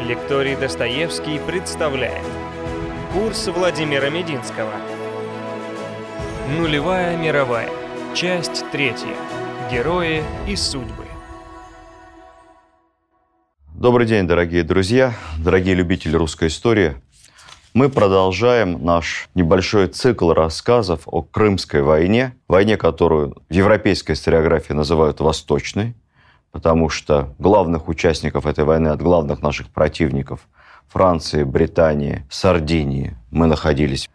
Лекторий Достоевский представляет Курс Владимира Мединского Нулевая мировая. Часть третья. Герои и судьбы. Добрый день, дорогие друзья, дорогие любители русской истории. Мы продолжаем наш небольшой цикл рассказов о Крымской войне, войне, которую в европейской историографии называют «Восточной», потому что главных участников этой войны от главных наших противников Франции, Британии, Сардинии мы находились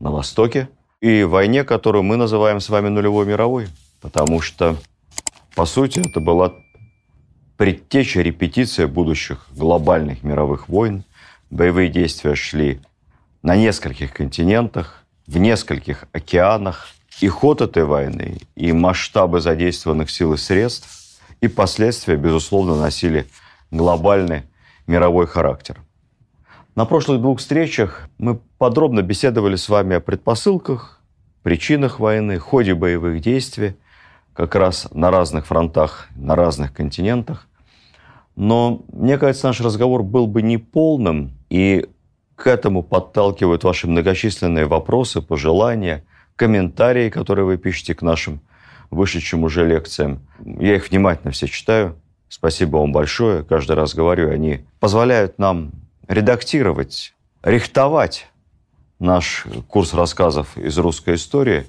на Востоке. И войне, которую мы называем с вами нулевой мировой, потому что, по сути, это была предтеча, репетиция будущих глобальных мировых войн. Боевые действия шли на нескольких континентах, в нескольких океанах. И ход этой войны, и масштабы задействованных сил и средств – и последствия, безусловно, носили глобальный мировой характер. На прошлых двух встречах мы подробно беседовали с вами о предпосылках, причинах войны, ходе боевых действий, как раз на разных фронтах, на разных континентах. Но, мне кажется, наш разговор был бы неполным, и к этому подталкивают ваши многочисленные вопросы, пожелания, комментарии, которые вы пишете к нашим вышедшим уже лекциям. Я их внимательно все читаю. Спасибо вам большое. Каждый раз говорю, они позволяют нам редактировать, рихтовать наш курс рассказов из русской истории.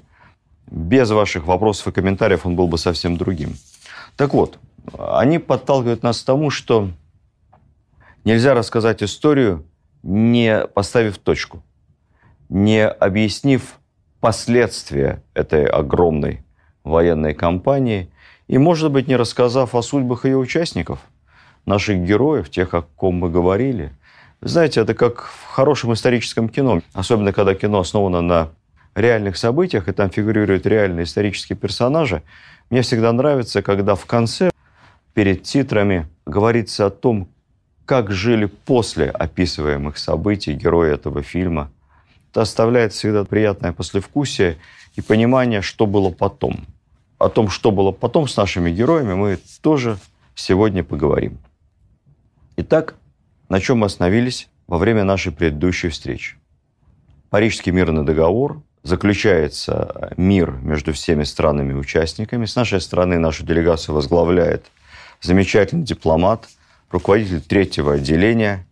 Без ваших вопросов и комментариев он был бы совсем другим. Так вот, они подталкивают нас к тому, что нельзя рассказать историю, не поставив точку, не объяснив последствия этой огромной военной кампании и, может быть, не рассказав о судьбах ее участников, наших героев, тех, о ком мы говорили. знаете, это как в хорошем историческом кино, особенно когда кино основано на реальных событиях, и там фигурируют реальные исторические персонажи. Мне всегда нравится, когда в конце, перед титрами, говорится о том, как жили после описываемых событий герои этого фильма. Это оставляет всегда приятное послевкусие и понимание, что было потом – о том, что было потом с нашими героями, мы тоже сегодня поговорим. Итак, на чем мы остановились во время нашей предыдущей встречи? Парижский мирный договор заключается мир между всеми странами-участниками. С нашей стороны нашу делегацию возглавляет замечательный дипломат, руководитель третьего отделения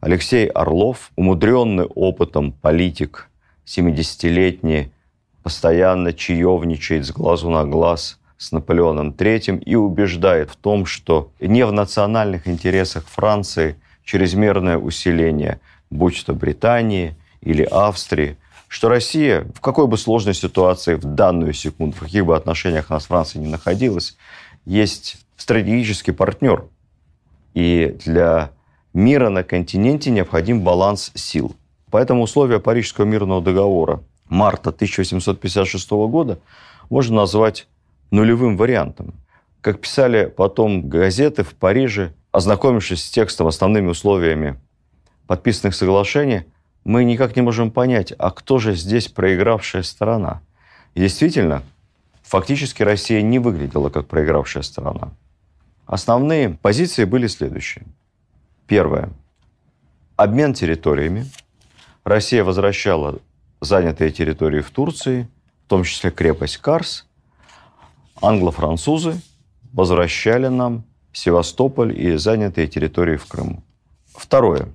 Алексей Орлов, умудренный опытом политик, 70-летний постоянно чаевничает с глазу на глаз с Наполеоном III и убеждает в том, что не в национальных интересах Франции чрезмерное усиление, будь то Британии или Австрии, что Россия, в какой бы сложной ситуации в данную секунду, в каких бы отношениях она с Францией не находилась, есть стратегический партнер. И для мира на континенте необходим баланс сил. Поэтому условия Парижского мирного договора – марта 1856 года можно назвать нулевым вариантом. Как писали потом газеты в Париже, ознакомившись с текстом, основными условиями подписанных соглашений, мы никак не можем понять, а кто же здесь проигравшая сторона. И действительно, фактически Россия не выглядела как проигравшая сторона. Основные позиции были следующие. Первое. Обмен территориями. Россия возвращала занятые территории в Турции, в том числе крепость Карс, англо-французы возвращали нам Севастополь и занятые территории в Крыму. Второе.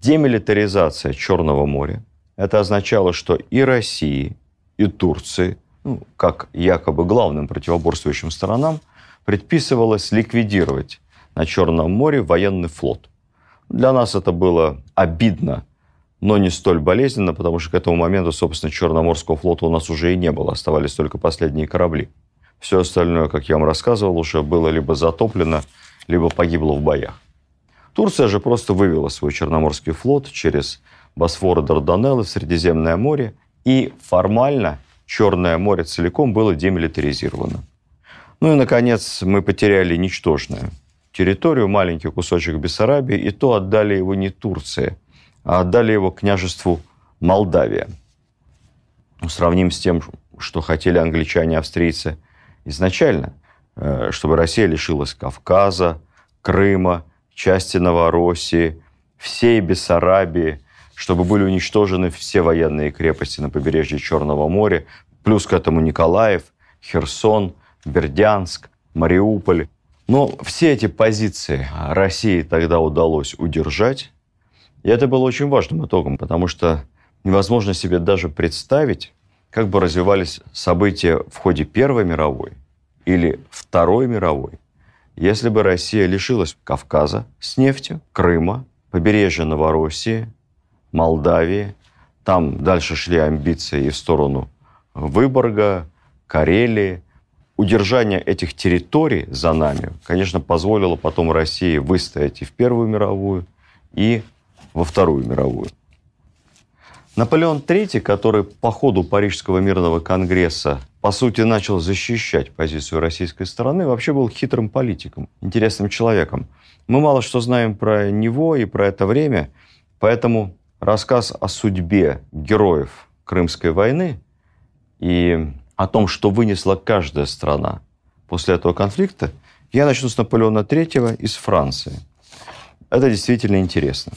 Демилитаризация Черного моря. Это означало, что и России, и Турции, ну, как якобы главным противоборствующим сторонам, предписывалось ликвидировать на Черном море военный флот. Для нас это было обидно но не столь болезненно, потому что к этому моменту, собственно, Черноморского флота у нас уже и не было, оставались только последние корабли. Все остальное, как я вам рассказывал, уже было либо затоплено, либо погибло в боях. Турция же просто вывела свой Черноморский флот через Босфор и Дарданеллы в Средиземное море, и формально Черное море целиком было демилитаризировано. Ну и, наконец, мы потеряли ничтожную территорию, маленький кусочек Бессарабии, и то отдали его не Турции, отдали его княжеству Молдавия. Ну, сравним с тем, что хотели англичане и австрийцы изначально, э, чтобы Россия лишилась Кавказа, Крыма, части Новороссии, всей Бессарабии, чтобы были уничтожены все военные крепости на побережье Черного моря, плюс к этому Николаев, Херсон, Бердянск, Мариуполь. Но все эти позиции России тогда удалось удержать. И это было очень важным итогом, потому что невозможно себе даже представить, как бы развивались события в ходе Первой мировой или Второй мировой, если бы Россия лишилась Кавказа с нефтью, Крыма, побережья Новороссии, Молдавии. Там дальше шли амбиции и в сторону Выборга, Карелии. Удержание этих территорий за нами, конечно, позволило потом России выстоять и в Первую мировую, и во Вторую мировую. Наполеон III, который по ходу Парижского мирного конгресса, по сути, начал защищать позицию российской стороны, вообще был хитрым политиком, интересным человеком. Мы мало что знаем про него и про это время, поэтому рассказ о судьбе героев Крымской войны и о том, что вынесла каждая страна после этого конфликта, я начну с Наполеона III из Франции. Это действительно интересно.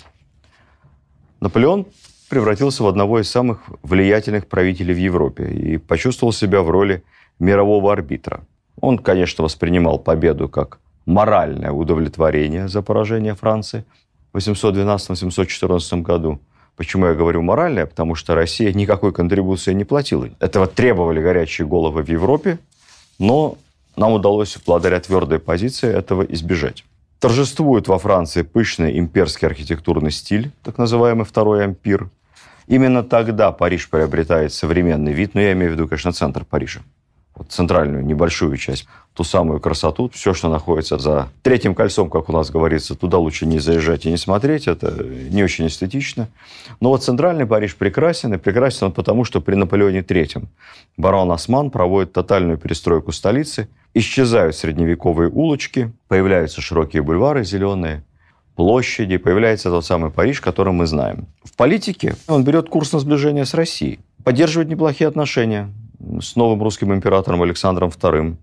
Наполеон превратился в одного из самых влиятельных правителей в Европе и почувствовал себя в роли мирового арбитра. Он, конечно, воспринимал победу как моральное удовлетворение за поражение Франции в 812-814 году. Почему я говорю моральное? Потому что Россия никакой контрибуции не платила. Этого требовали горячие головы в Европе, но нам удалось благодаря твердой позиции этого избежать. Торжествует во Франции пышный имперский архитектурный стиль, так называемый Второй ампир. Именно тогда Париж приобретает современный вид, но я имею в виду, конечно, центр Парижа. Вот центральную небольшую часть, ту самую красоту, все, что находится за третьим кольцом, как у нас говорится, туда лучше не заезжать и не смотреть, это не очень эстетично. Но вот центральный Париж прекрасен, и прекрасен он потому, что при Наполеоне III барон Осман проводит тотальную перестройку столицы – Исчезают средневековые улочки, появляются широкие бульвары зеленые, площади, появляется тот самый Париж, который мы знаем. В политике он берет курс на сближение с Россией, поддерживает неплохие отношения с новым русским императором Александром II.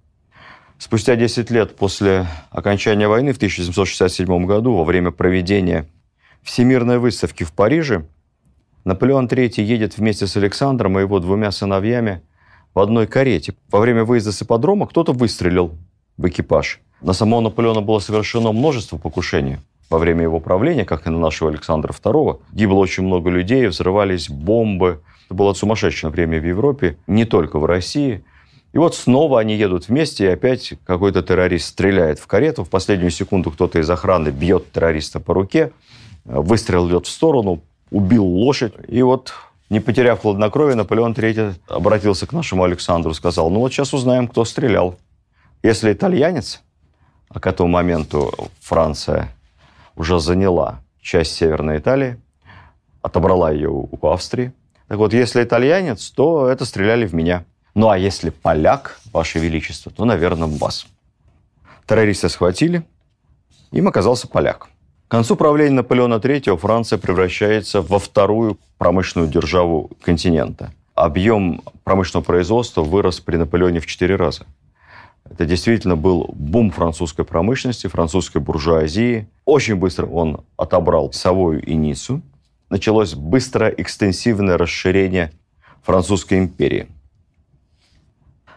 Спустя 10 лет после окончания войны в 1767 году, во время проведения Всемирной выставки в Париже, Наполеон III едет вместе с Александром и его двумя сыновьями в одной карете. Во время выезда с ипподрома кто-то выстрелил в экипаж. На самого Наполеона было совершено множество покушений во время его правления, как и на нашего Александра II. Гибло очень много людей, взрывались бомбы. Это было сумасшедшее время в Европе, не только в России. И вот снова они едут вместе, и опять какой-то террорист стреляет в карету. В последнюю секунду кто-то из охраны бьет террориста по руке. Выстрел идет в сторону, убил лошадь. И вот не потеряв хладнокровие, Наполеон III обратился к нашему Александру, сказал, ну вот сейчас узнаем, кто стрелял. Если итальянец, а к этому моменту Франция уже заняла часть Северной Италии, отобрала ее у Австрии. Так вот, если итальянец, то это стреляли в меня. Ну а если поляк, Ваше Величество, то, наверное, в вас. Террориста схватили, им оказался поляк. К концу правления Наполеона III Франция превращается во вторую промышленную державу континента. Объем промышленного производства вырос при Наполеоне в четыре раза. Это действительно был бум французской промышленности, французской буржуазии. Очень быстро он отобрал Савою и Ниццу. Началось быстрое экстенсивное расширение французской империи –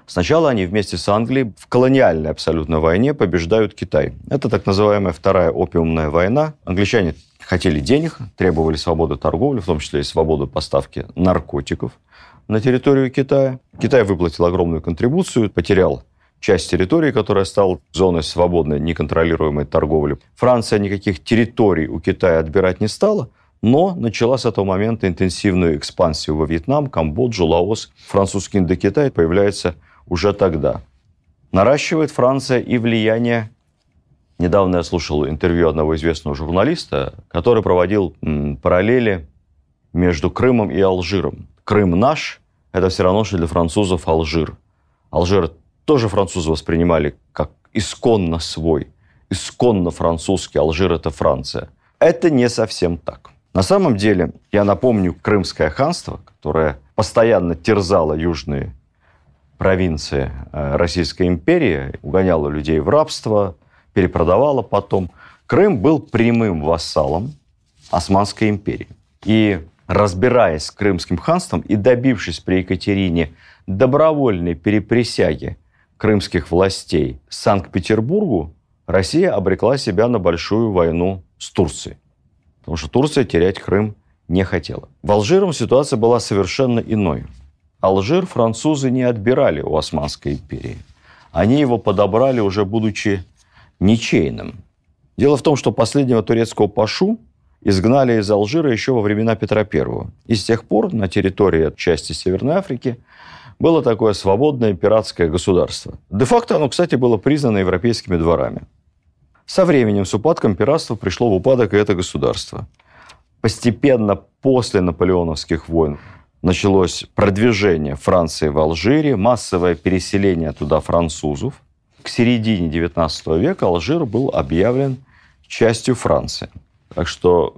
Сначала они вместе с Англией в колониальной абсолютно войне побеждают Китай. Это так называемая Вторая опиумная война. Англичане хотели денег, требовали свободы торговли, в том числе и свободу поставки наркотиков на территорию Китая. Китай выплатил огромную контрибуцию, потерял часть территории, которая стала зоной свободной, неконтролируемой торговли. Франция никаких территорий у Китая отбирать не стала, но начала с этого момента интенсивную экспансию во Вьетнам, Камбоджу, Лаос. Французский Индокитай появляется уже тогда. Наращивает Франция и влияние. Недавно я слушал интервью одного известного журналиста, который проводил параллели между Крымом и Алжиром. Крым наш – это все равно, что для французов Алжир. Алжир тоже французы воспринимали как исконно свой, исконно французский. Алжир – это Франция. Это не совсем так. На самом деле, я напомню Крымское ханство, которое постоянно терзало южные провинции э, Российской империи, угоняла людей в рабство, перепродавала потом. Крым был прямым вассалом Османской империи. И разбираясь с Крымским ханством и добившись при Екатерине добровольной переприсяги крымских властей Санкт-Петербургу, Россия обрекла себя на большую войну с Турцией. Потому что Турция терять Крым не хотела. В Алжиром ситуация была совершенно иной. Алжир французы не отбирали у Османской империи. Они его подобрали уже будучи ничейным. Дело в том, что последнего турецкого пашу изгнали из Алжира еще во времена Петра I. И с тех пор на территории части Северной Африки было такое свободное пиратское государство. Де-факто оно, кстати, было признано европейскими дворами. Со временем, с упадком пиратства пришло в упадок и это государство. Постепенно после наполеоновских войн началось продвижение Франции в Алжире, массовое переселение туда французов. К середине XIX века Алжир был объявлен частью Франции. Так что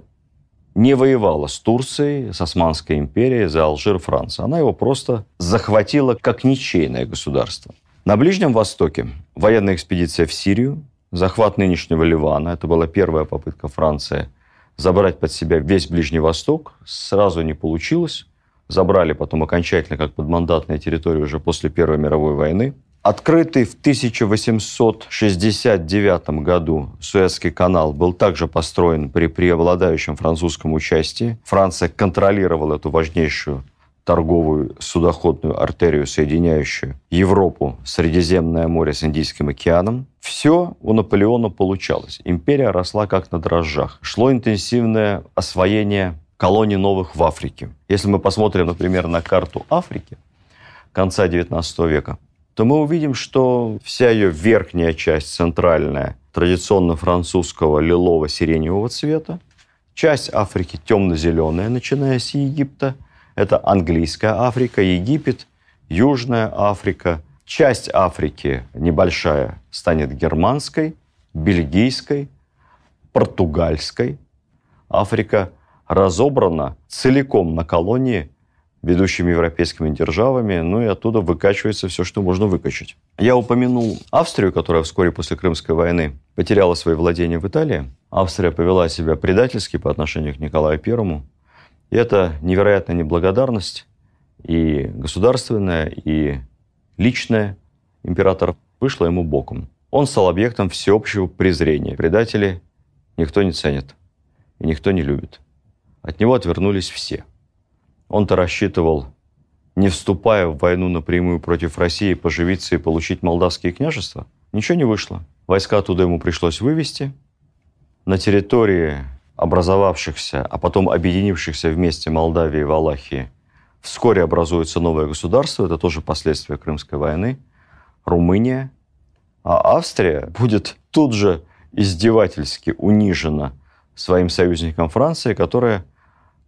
не воевала с Турцией, с Османской империей за Алжир Франция. Она его просто захватила как ничейное государство. На Ближнем Востоке военная экспедиция в Сирию, захват нынешнего Ливана. Это была первая попытка Франции забрать под себя весь Ближний Восток. Сразу не получилось. Забрали потом окончательно как подмандатная территория уже после Первой мировой войны. Открытый в 1869 году Суэцкий канал был также построен при преобладающем французском участии. Франция контролировала эту важнейшую торговую судоходную артерию, соединяющую Европу, Средиземное море с Индийским океаном. Все у Наполеона получалось. Империя росла как на дрожжах. Шло интенсивное освоение колоний новых в Африке. Если мы посмотрим, например, на карту Африки конца XIX века, то мы увидим, что вся ее верхняя часть, центральная, традиционно французского лилово-сиреневого цвета, часть Африки темно-зеленая, начиная с Египта, это английская Африка, Египет, Южная Африка, часть Африки небольшая станет германской, бельгийской, португальской. Африка разобрана целиком на колонии ведущими европейскими державами, ну и оттуда выкачивается все, что можно выкачать. Я упомянул Австрию, которая вскоре после Крымской войны потеряла свои владения в Италии. Австрия повела себя предательски по отношению к Николаю Первому. И это невероятная неблагодарность и государственная, и личная император вышла ему боком. Он стал объектом всеобщего презрения. Предатели никто не ценит и никто не любит. От него отвернулись все – он-то рассчитывал, не вступая в войну напрямую против России, поживиться и получить молдавские княжества. Ничего не вышло. Войска туда ему пришлось вывести. На территории образовавшихся, а потом объединившихся вместе Молдавии и Валахии вскоре образуется новое государство. Это тоже последствия Крымской войны. Румыния. А Австрия будет тут же издевательски унижена своим союзником Франции, которая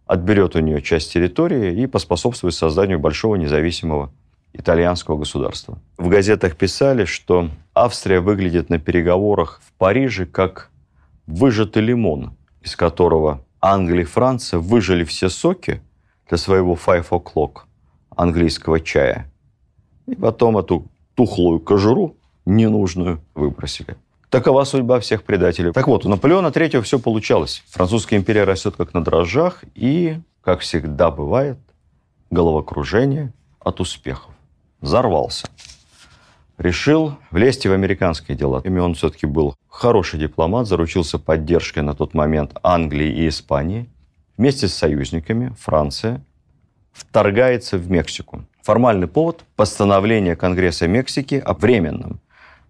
отберет у нее часть территории и поспособствует созданию большого независимого итальянского государства. В газетах писали, что Австрия выглядит на переговорах в Париже как выжатый лимон, из которого Англия и Франция выжили все соки для своего five o'clock английского чая. И потом эту тухлую кожуру ненужную выбросили. Такова судьба всех предателей. Так вот, у Наполеона III все получалось. Французская империя растет как на дрожжах, и, как всегда бывает, головокружение от успехов. Взорвался. Решил влезть в американские дела. И он все-таки был хороший дипломат, заручился поддержкой на тот момент Англии и Испании. Вместе с союзниками Франция вторгается в Мексику. Формальный повод – постановление Конгресса Мексики о временном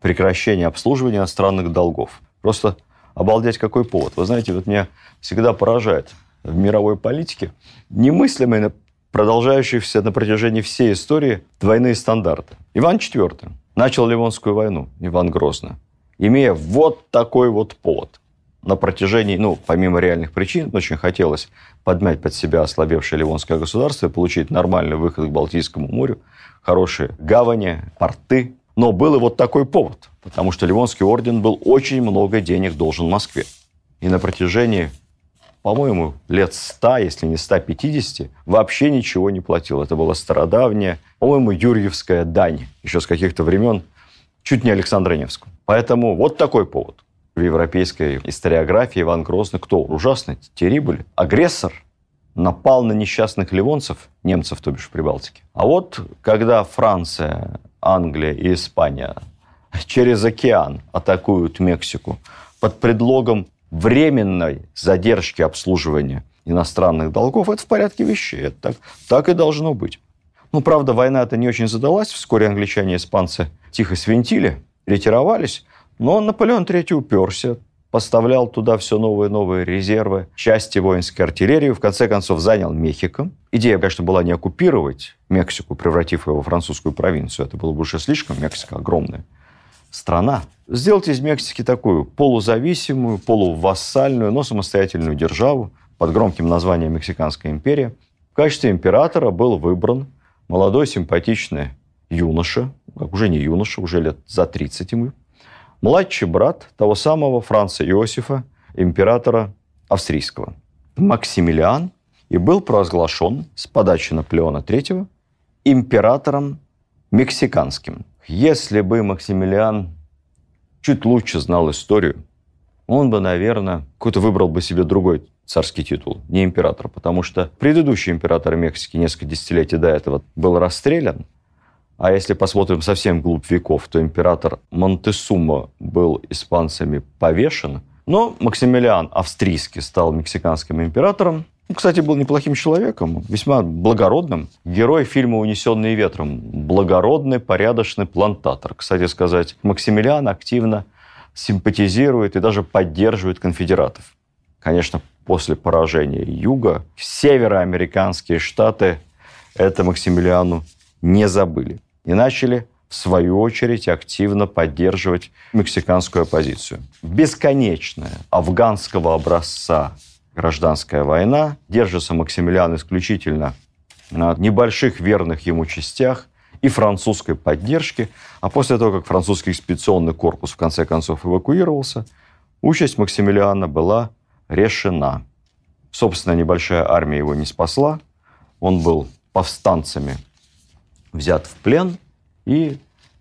прекращение обслуживания иностранных долгов. Просто обалдеть какой повод. Вы знаете, вот меня всегда поражает в мировой политике немыслимые, продолжающиеся на протяжении всей истории двойные стандарты. Иван IV начал Ливонскую войну, Иван Грозный, имея вот такой вот повод. На протяжении, ну, помимо реальных причин, очень хотелось подмять под себя ослабевшее Ливонское государство и получить нормальный выход к Балтийскому морю, хорошие гавани, порты, но был и вот такой повод, потому что Ливонский орден был очень много денег должен Москве. И на протяжении, по-моему, лет 100, если не 150, вообще ничего не платил. Это была стародавняя, по-моему, Юрьевская дань, еще с каких-то времен, чуть не Александра Невского. Поэтому вот такой повод. в европейской историографии Иван Грозный кто? Ужасный, террибль, агрессор, напал на несчастных ливонцев, немцев, то бишь в Прибалтике. А вот когда Франция, Англия и Испания через океан атакуют Мексику под предлогом временной задержки обслуживания иностранных долгов, это в порядке вещей. Это так, так и должно быть. Ну, правда, война это не очень задалась. Вскоре англичане и испанцы тихо свинтили, ретировались. Но Наполеон III уперся, поставлял туда все новые и новые резервы, части воинской артиллерии, в конце концов занял Мехико. Идея, конечно, была не оккупировать Мексику, превратив ее во французскую провинцию. Это было бы уже слишком. Мексика огромная страна. Сделать из Мексики такую полузависимую, полувассальную, но самостоятельную державу под громким названием Мексиканская империя. В качестве императора был выбран молодой симпатичный юноша, как уже не юноша, уже лет за 30 ему, младший брат того самого Франца Иосифа, императора австрийского, Максимилиан, и был провозглашен с подачи Наполеона III императором мексиканским. Если бы Максимилиан чуть лучше знал историю, он бы, наверное, какой-то выбрал бы себе другой царский титул, не император, потому что предыдущий император Мексики несколько десятилетий до этого был расстрелян, а если посмотрим совсем глубь веков, то император Монтесумо был испанцами повешен. Но Максимилиан австрийский стал мексиканским императором. Кстати, был неплохим человеком, весьма благородным. Герой фильма «Унесенный ветром». Благородный, порядочный плантатор. Кстати сказать, Максимилиан активно симпатизирует и даже поддерживает конфедератов. Конечно, после поражения Юга североамериканские штаты это Максимилиану не забыли и начали, в свою очередь, активно поддерживать мексиканскую оппозицию. Бесконечная афганского образца гражданская война. Держится Максимилиан исключительно на небольших верных ему частях и французской поддержки. А после того, как французский экспедиционный корпус в конце концов эвакуировался, участь Максимилиана была решена. Собственно, небольшая армия его не спасла. Он был повстанцами взят в плен и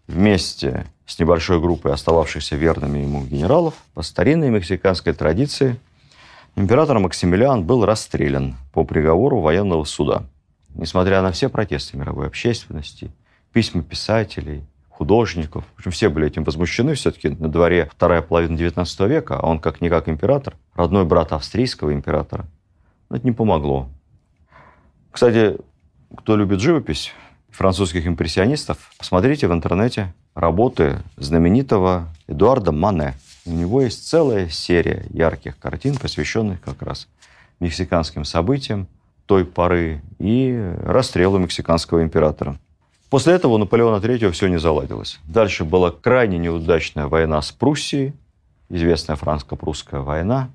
вместе с небольшой группой остававшихся верными ему генералов по старинной мексиканской традиции император Максимилиан был расстрелян по приговору военного суда. Несмотря на все протесты мировой общественности, письма писателей, художников, в общем, все были этим возмущены. Все-таки на дворе вторая половина XIX века, а он как-никак император, родной брат австрийского императора. Но это не помогло. Кстати, кто любит живопись, французских импрессионистов, посмотрите в интернете работы знаменитого Эдуарда Мане. У него есть целая серия ярких картин, посвященных как раз мексиканским событиям той поры и расстрелу мексиканского императора. После этого у Наполеона III все не заладилось. Дальше была крайне неудачная война с Пруссией, известная франко-прусская война,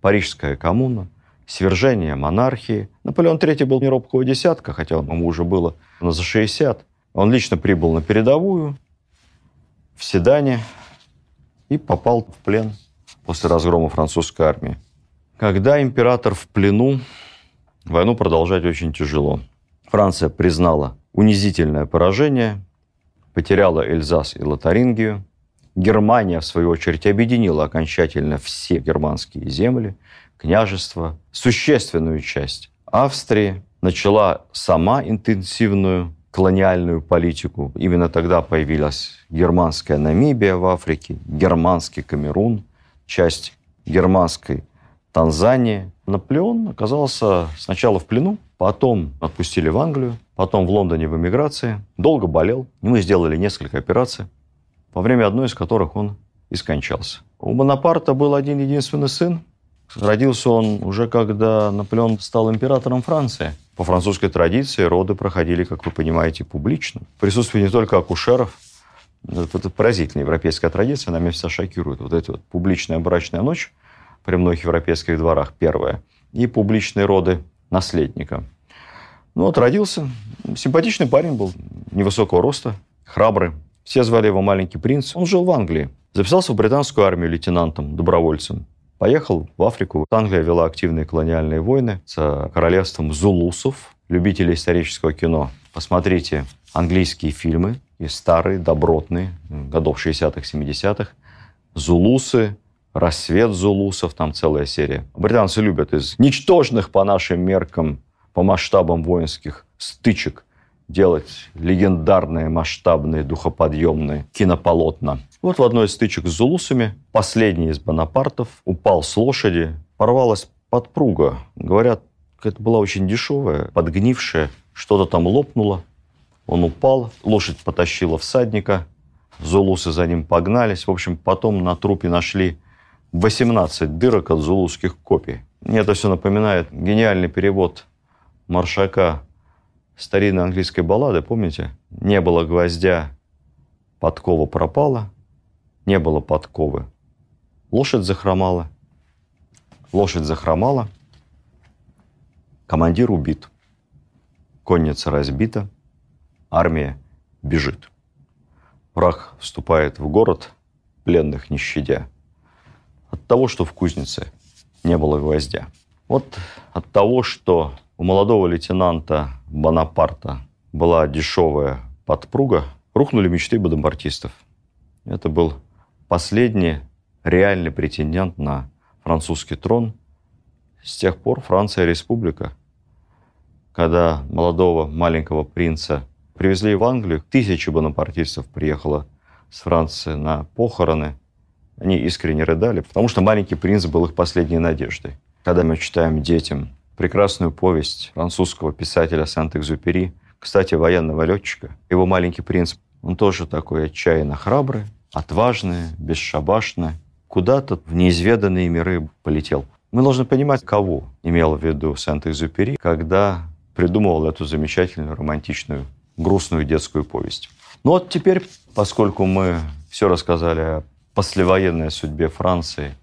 Парижская коммуна, свержение монархии. Наполеон III был не робкого десятка, хотя ему уже было за 60. Он лично прибыл на передовую в Седане и попал в плен после разгрома французской армии. Когда император в плену, войну продолжать очень тяжело. Франция признала унизительное поражение, потеряла Эльзас и Лотарингию. Германия, в свою очередь, объединила окончательно все германские земли, княжества, существенную часть Австрии, начала сама интенсивную колониальную политику. Именно тогда появилась германская Намибия в Африке, германский Камерун, часть германской Танзании. Наполеон оказался сначала в плену, потом отпустили в Англию, потом в Лондоне в эмиграции, долго болел. Мы сделали несколько операций, во время одной из которых он и скончался. У Бонапарта был один единственный сын, Родился он уже когда Наполеон стал императором Франции. По французской традиции роды проходили, как вы понимаете, публично. Присутствие не только акушеров. Это, это поразительная европейская традиция, она меня вся шокирует. Вот эта вот публичная брачная ночь при многих европейских дворах, первая, и публичные роды наследника. Ну вот родился, симпатичный парень был, невысокого роста, храбрый. Все звали его маленький принц. Он жил в Англии. Записался в британскую армию лейтенантом, добровольцем. Поехал в Африку. Англия вела активные колониальные войны с королевством зулусов, любителей исторического кино. Посмотрите английские фильмы, и старые, добротные, годов 60-х, 70-х. Зулусы рассвет зулусов, там целая серия. Британцы любят из ничтожных по нашим меркам, по масштабам воинских стычек делать легендарные, масштабные, духоподъемные кинополотна. Вот в одной из стычек с зулусами последний из бонапартов упал с лошади, порвалась подпруга. Говорят, это была очень дешевая, подгнившая, что-то там лопнуло. Он упал, лошадь потащила всадника, зулусы за ним погнались. В общем, потом на трупе нашли 18 дырок от зулузских копий. Мне это все напоминает гениальный перевод Маршака старинной английской баллады, помните? Не было гвоздя, подкова пропала, не было подковы. Лошадь захромала. Лошадь захромала. Командир убит. Конница разбита. Армия бежит. Враг вступает в город, пленных не щадя. От того, что в кузнице не было гвоздя. Вот от того, что у молодого лейтенанта Бонапарта была дешевая подпруга, рухнули мечты бонапартистов. Это был последний реальный претендент на французский трон. С тех пор Франция республика. Когда молодого маленького принца привезли в Англию, тысячи бонапартистов приехало с Франции на похороны. Они искренне рыдали, потому что маленький принц был их последней надеждой. Когда мы читаем детям прекрасную повесть французского писателя Сант-Экзюпери, кстати, военного летчика. Его «Маленький принц», он тоже такой отчаянно храбрый, отважный, бесшабашный, куда-то в неизведанные миры полетел. Мы должны понимать, кого имел в виду Сент-Экзюпери, когда придумывал эту замечательную, романтичную, грустную детскую повесть. Ну вот теперь, поскольку мы все рассказали о послевоенной судьбе Франции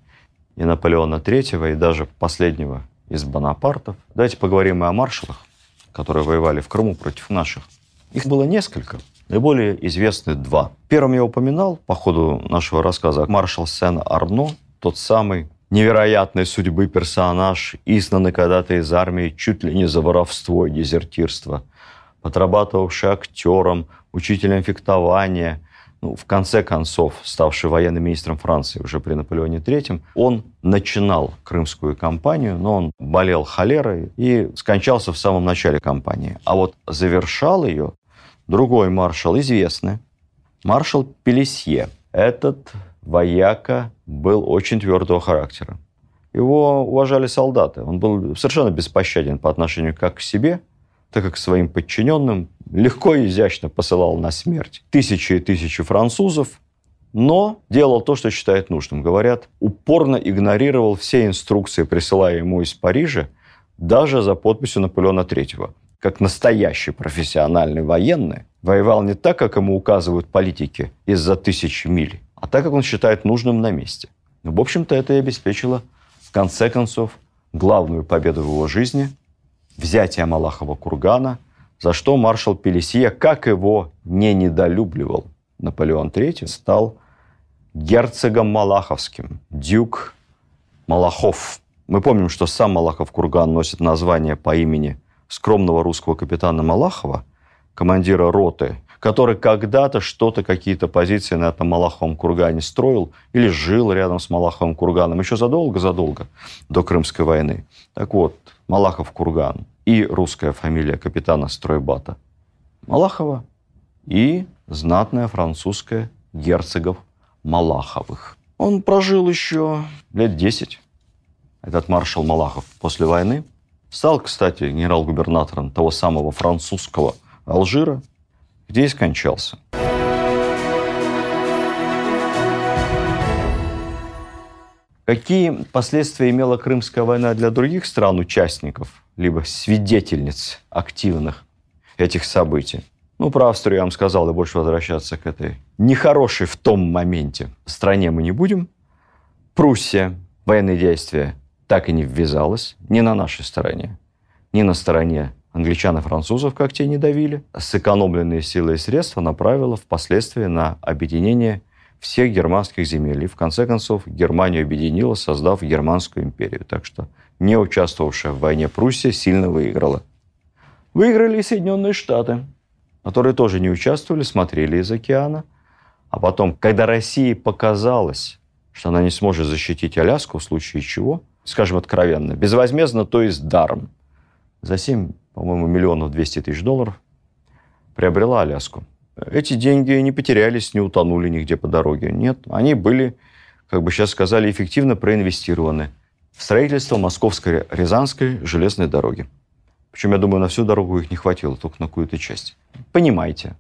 и Наполеона III, и даже последнего из Бонапартов. Давайте поговорим и о маршалах, которые воевали в Крыму против наших. Их было несколько. Наиболее известны два. Первым я упоминал по ходу нашего рассказа маршал Сен-Арно, тот самый невероятной судьбы персонаж, изгнанный когда-то из армии чуть ли не за воровство и дезертирство, подрабатывавший актером, учителем фехтования – ну, в конце концов, ставший военным министром Франции уже при Наполеоне III, он начинал крымскую кампанию, но он болел холерой и скончался в самом начале кампании. А вот завершал ее другой маршал, известный, маршал Пелесье. Этот вояка был очень твердого характера. Его уважали солдаты. Он был совершенно беспощаден по отношению как к себе – так как своим подчиненным легко и изящно посылал на смерть тысячи и тысячи французов, но делал то, что считает нужным. Говорят, упорно игнорировал все инструкции, присылаемые ему из Парижа, даже за подписью Наполеона III. Как настоящий профессиональный военный, воевал не так, как ему указывают политики из-за тысяч миль, а так, как он считает нужным на месте. В общем-то, это и обеспечило, в конце концов, главную победу в его жизни – взятия Малахова кургана, за что маршал Пелесия, как его не недолюбливал Наполеон III, стал герцогом Малаховским, дюк Малахов. Мы помним, что сам Малахов курган носит название по имени скромного русского капитана Малахова, командира роты, который когда-то что-то, какие-то позиции на этом Малаховом кургане строил или жил рядом с Малаховым курганом еще задолго-задолго до Крымской войны. Так вот, Малахов курган и русская фамилия капитана стройбата Малахова и знатная французская герцогов Малаховых. Он прожил еще лет 10, этот маршал Малахов, после войны. Стал, кстати, генерал-губернатором того самого французского Алжира, где и скончался. Какие последствия имела Крымская война для других стран-участников, либо свидетельниц активных этих событий? Ну, про Австрию я вам сказал, и больше возвращаться к этой нехорошей в том моменте стране мы не будем. Пруссия, военные действия так и не ввязалась, ни на нашей стороне, ни на стороне англичан и французов, как те не давили. Сэкономленные силы и средства направила впоследствии на объединение всех германских земель. И в конце концов Германию объединила, создав Германскую империю. Так что не участвовавшая в войне Пруссия сильно выиграла. Выиграли и Соединенные Штаты, которые тоже не участвовали, смотрели из океана. А потом, когда России показалось, что она не сможет защитить Аляску в случае чего, скажем откровенно, безвозмездно, то есть даром. За 7, по-моему, миллионов 200 тысяч долларов приобрела Аляску. Эти деньги не потерялись, не утонули нигде по дороге. Нет, они были, как бы сейчас сказали, эффективно проинвестированы в строительство Московской Рязанской железной дороги. Причем, я думаю, на всю дорогу их не хватило, только на какую-то часть. Понимаете,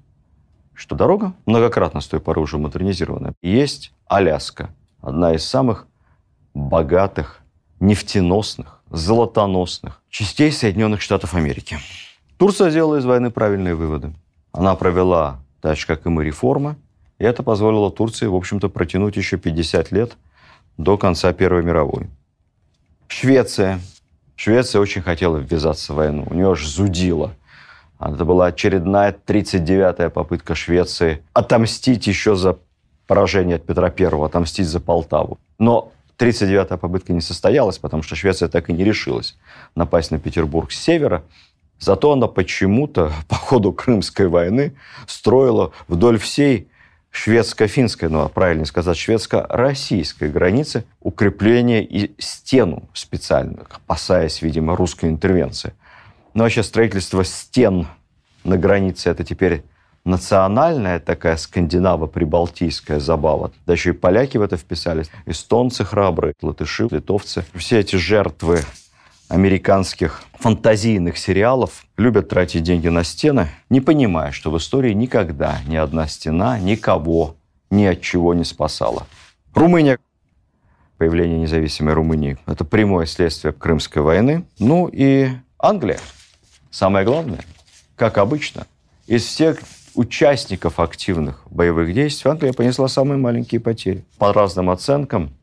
что дорога многократно с той поры уже модернизирована. Есть Аляска, одна из самых богатых, нефтеносных, золотоносных частей Соединенных Штатов Америки. Турция сделала из войны правильные выводы. Она провела, так же, как и мы, реформы, и это позволило Турции, в общем-то, протянуть еще 50 лет до конца Первой мировой. Швеция. Швеция очень хотела ввязаться в войну. У нее аж зудило. Это была очередная 39-я попытка Швеции отомстить еще за поражение от Петра I, отомстить за Полтаву. Но 39-я попытка не состоялась, потому что Швеция так и не решилась напасть на Петербург с севера. Зато она почему-то по ходу Крымской войны строила вдоль всей шведско-финской, ну, а правильно сказать, шведско-российской границы укрепление и стену специально, опасаясь, видимо, русской интервенции. Но вообще строительство стен на границе – это теперь национальная такая скандинаво-прибалтийская забава. Да еще и поляки в это вписались. Эстонцы храбрые, латыши, литовцы. Все эти жертвы американских фантазийных сериалов любят тратить деньги на стены, не понимая, что в истории никогда ни одна стена никого ни от чего не спасала. Румыния. Появление независимой Румынии – это прямое следствие Крымской войны. Ну и Англия. Самое главное, как обычно, из всех участников активных боевых действий Англия понесла самые маленькие потери. По разным оценкам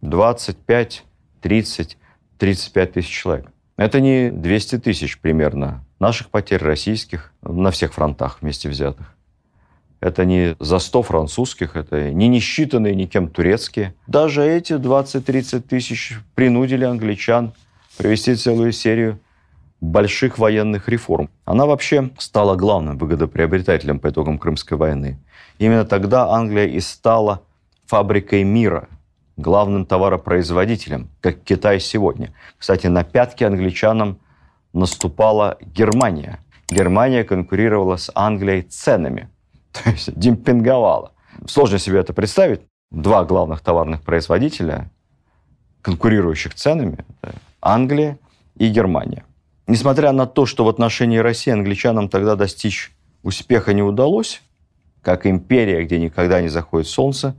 25, 30, 35 тысяч человек. Это не 200 тысяч примерно наших потерь российских на всех фронтах вместе взятых. Это не за 100 французских, это не несчитанные никем турецкие. Даже эти 20-30 тысяч принудили англичан провести целую серию больших военных реформ. Она вообще стала главным выгодоприобретателем по итогам Крымской войны. Именно тогда Англия и стала фабрикой мира, главным товаропроизводителем, как Китай сегодня. Кстати, на пятки англичанам наступала Германия. Германия конкурировала с Англией ценами, то есть демпинговала. Сложно себе это представить. Два главных товарных производителя, конкурирующих ценами, Англия и Германия. Несмотря на то, что в отношении России англичанам тогда достичь успеха не удалось, как империя, где никогда не заходит солнце,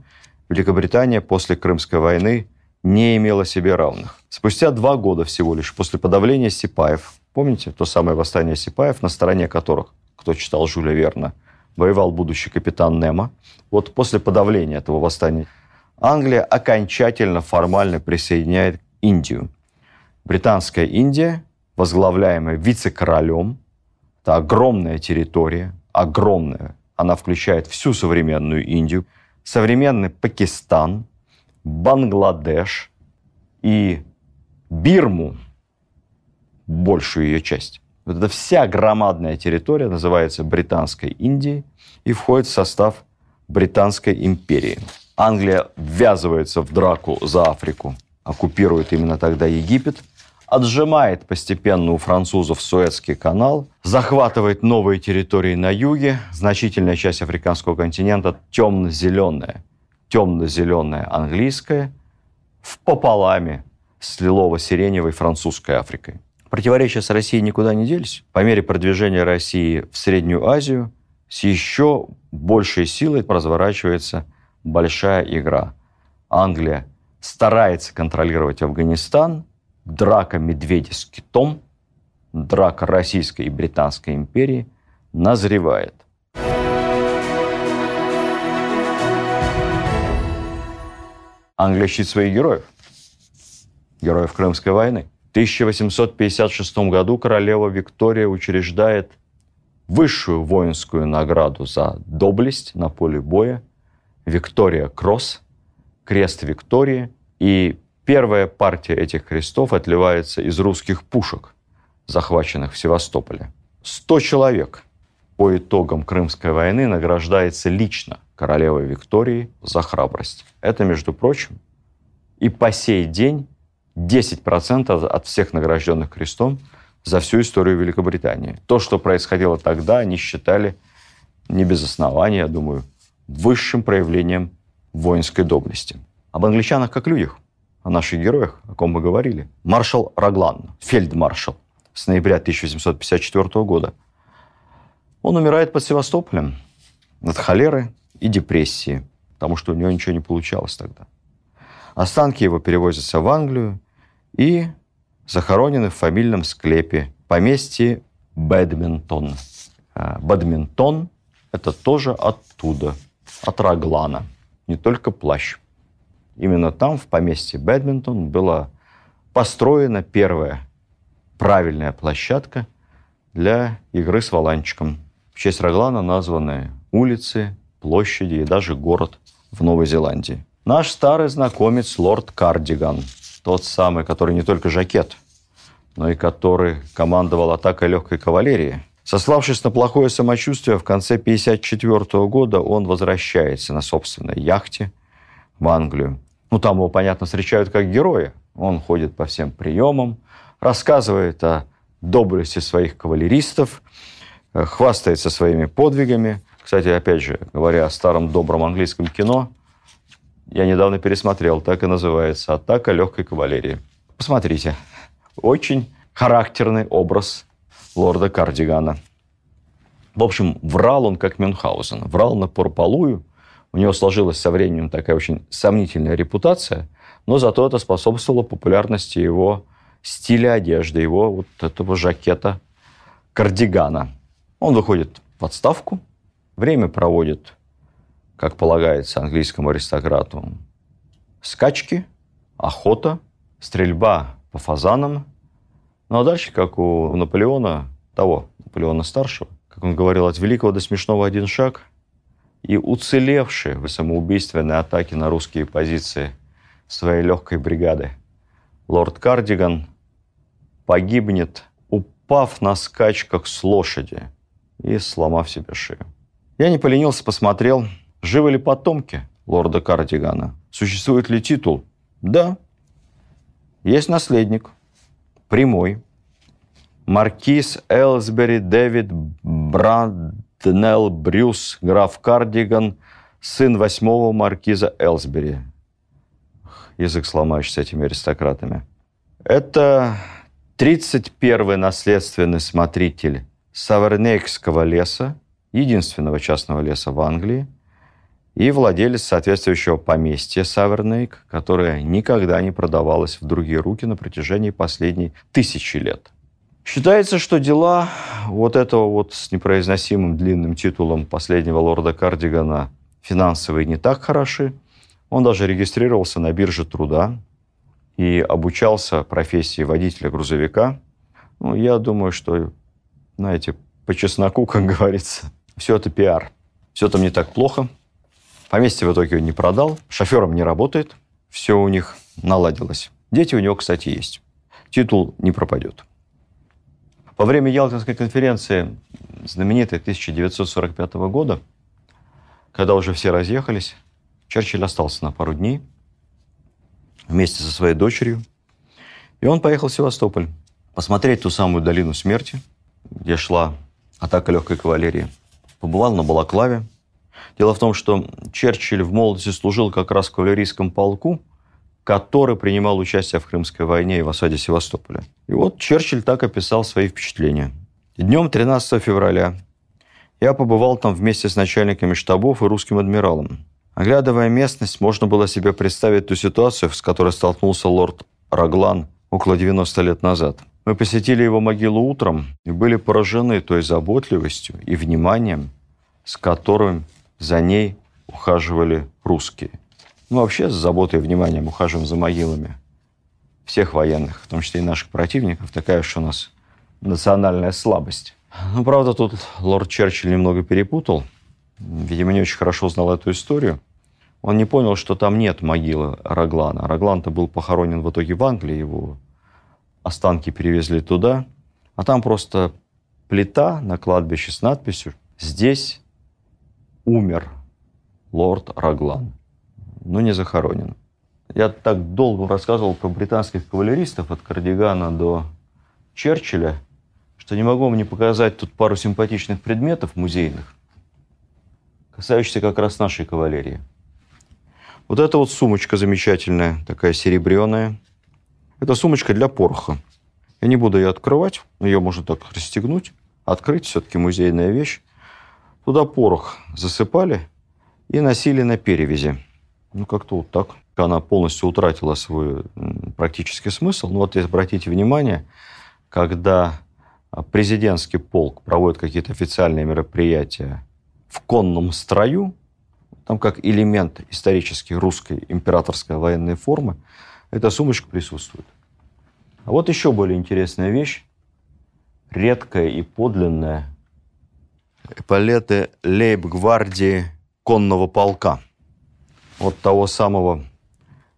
Великобритания после Крымской войны не имела себе равных. Спустя два года всего лишь после подавления Сипаев, помните то самое восстание Сипаев, на стороне которых, кто читал Жюля Верна, воевал будущий капитан Немо, вот после подавления этого восстания Англия окончательно формально присоединяет Индию. Британская Индия возглавляемая вице-королем. Это огромная территория, огромная. Она включает всю современную Индию, современный Пакистан, Бангладеш и Бирму, большую ее часть. Вот эта вся громадная территория называется Британской Индией и входит в состав Британской империи. Англия ввязывается в драку за Африку, оккупирует именно тогда Египет – отжимает постепенно у французов Суэцкий канал, захватывает новые территории на юге, значительная часть африканского континента темно-зеленая, темно-зеленая английская, в пополаме с лилово-сиреневой французской Африкой. Противоречия с Россией никуда не делись. По мере продвижения России в Среднюю Азию с еще большей силой разворачивается большая игра. Англия старается контролировать Афганистан, драка медведя с китом, драка Российской и Британской империи назревает. Англия щит своих героев, героев Крымской войны. В 1856 году королева Виктория учреждает высшую воинскую награду за доблесть на поле боя Виктория Кросс, крест Виктории и Первая партия этих крестов отливается из русских пушек, захваченных в Севастополе. 100 человек по итогам Крымской войны награждается лично королевой Виктории за храбрость. Это, между прочим, И по сей день 10% от всех награжденных крестом за всю историю Великобритании. То, что происходило тогда, они считали не без основания, я думаю, высшим проявлением воинской доблести. Об англичанах как людях, о наших героях, о ком мы говорили. Маршал Раглан, фельдмаршал, с ноября 1854 года. Он умирает под Севастополем от холеры и депрессии, потому что у него ничего не получалось тогда. Останки его перевозятся в Англию и захоронены в фамильном склепе поместье Бэдминтон. А, Бадминтон – это тоже оттуда, от Раглана, не только плащ. Именно там, в поместье Бэдминтон, была построена первая правильная площадка для игры с валанчиком. В честь Раглана названы улицы, площади и даже город в Новой Зеландии. Наш старый знакомец лорд Кардиган, тот самый, который не только жакет, но и который командовал атакой легкой кавалерии. Сославшись на плохое самочувствие, в конце 1954 года он возвращается на собственной яхте в Англию. Ну, там его, понятно, встречают как героя. Он ходит по всем приемам, рассказывает о доблести своих кавалеристов, э, хвастается своими подвигами. Кстати, опять же, говоря о старом добром английском кино – я недавно пересмотрел, так и называется «Атака легкой кавалерии». Посмотрите. Очень характерный образ лорда Кардигана. В общем, врал он как Мюнхгаузен. Врал на порполую. У него сложилась со временем такая очень сомнительная репутация, но зато это способствовало популярности его стиля одежды, его вот этого жакета кардигана. Он выходит в отставку, время проводит как полагается английскому аристократу, скачки, охота, стрельба по фазанам. Ну а дальше, как у Наполеона, того, Наполеона Старшего, как он говорил, от великого до смешного один шаг, и уцелевший в самоубийственной атаке на русские позиции своей легкой бригады лорд Кардиган погибнет, упав на скачках с лошади и сломав себе шею. Я не поленился, посмотрел – Живы ли потомки лорда Кардигана? Существует ли титул? Да. Есть наследник. Прямой. Маркиз Элсбери Дэвид Бранднелл Брюс, граф Кардиган, сын восьмого маркиза Элсбери. Язык сломаешь с этими аристократами. Это 31-й наследственный смотритель Савернейкского леса, единственного частного леса в Англии – и владелец соответствующего поместья Савернейк, которое никогда не продавалось в другие руки на протяжении последней тысячи лет. Считается, что дела вот этого вот с непроизносимым длинным титулом последнего лорда Кардигана финансовые не так хороши. Он даже регистрировался на бирже труда и обучался профессии водителя грузовика. Ну, я думаю, что, знаете, по чесноку, как говорится, все это пиар. Все там не так плохо – Поместье в итоге не продал, шофером не работает, все у них наладилось. Дети у него, кстати, есть. Титул не пропадет. Во время Ялтинской конференции, знаменитой 1945 года, когда уже все разъехались, Черчилль остался на пару дней вместе со своей дочерью. И он поехал в Севастополь посмотреть ту самую долину смерти, где шла атака легкой кавалерии. Побывал на Балаклаве, Дело в том, что Черчилль в молодости служил как раз в кавалерийском полку, который принимал участие в Крымской войне и в осаде Севастополя. И вот Черчилль так описал свои впечатления. Днем 13 февраля я побывал там вместе с начальниками штабов и русским адмиралом. Оглядывая местность, можно было себе представить ту ситуацию, с которой столкнулся лорд Раглан около 90 лет назад. Мы посетили его могилу утром и были поражены той заботливостью и вниманием, с которым за ней ухаживали русские. Мы вообще с заботой и вниманием ухаживаем за могилами всех военных, в том числе и наших противников. Такая уж у нас национальная слабость. Ну, правда, тут лорд Черчилль немного перепутал. Видимо, не очень хорошо знал эту историю. Он не понял, что там нет могилы Раглана. Раглан-то был похоронен в итоге в Англии, его останки перевезли туда. А там просто плита на кладбище с надписью «Здесь умер лорд Раглан, но не захоронен. Я так долго рассказывал про британских кавалеристов от Кардигана до Черчилля, что не могу вам не показать тут пару симпатичных предметов музейных, касающихся как раз нашей кавалерии. Вот эта вот сумочка замечательная, такая серебряная. Это сумочка для пороха. Я не буду ее открывать, ее можно так расстегнуть, открыть, все-таки музейная вещь. Туда порох засыпали и носили на перевязи. Ну, как-то вот так. Она полностью утратила свой практический смысл. Но вот обратите внимание, когда президентский полк проводит какие-то официальные мероприятия в конном строю, там как элемент исторической русской императорской военной формы, эта сумочка присутствует. А вот еще более интересная вещь, редкая и подлинная. Эполеты лейб-гвардии конного полка. Вот того самого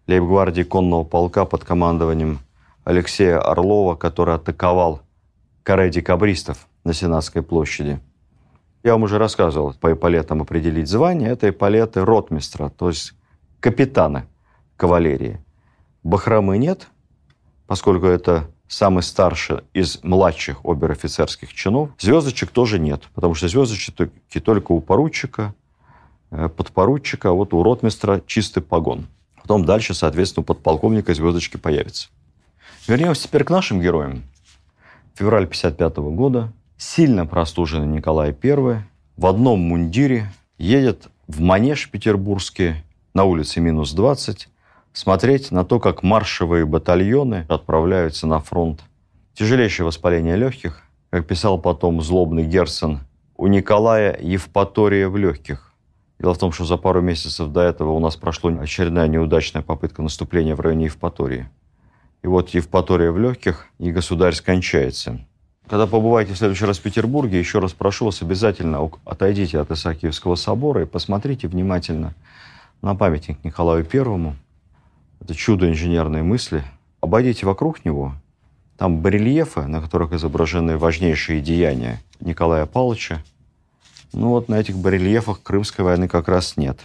лейб-гвардии конного полка под командованием Алексея Орлова, который атаковал каре декабристов на Сенатской площади. Я вам уже рассказывал, по эполетам определить звание. Это эполеты ротмистра, то есть капитана кавалерии. Бахромы нет, поскольку это самый старший из младших обер-офицерских чинов. Звездочек тоже нет, потому что звездочки только у поручика, подпоручика, а вот у ротмистра чистый погон. Потом дальше, соответственно, у подполковника звездочки появятся. Вернемся теперь к нашим героям. Февраль 55 года сильно простуженный Николай I в одном мундире едет в манеж петербургский на улице минус 20 смотреть на то, как маршевые батальоны отправляются на фронт. Тяжелейшее воспаление легких, как писал потом злобный Герсон, у Николая Евпатория в легких. Дело в том, что за пару месяцев до этого у нас прошла очередная неудачная попытка наступления в районе Евпатории. И вот Евпатория в легких, и государь скончается. Когда побываете в следующий раз в Петербурге, еще раз прошу вас обязательно отойдите от Исаакиевского собора и посмотрите внимательно на памятник Николаю Первому. Это чудо инженерной мысли. Обойдите вокруг него. Там барельефы, на которых изображены важнейшие деяния Николая Павловича. Ну вот на этих барельефах Крымской войны как раз нет.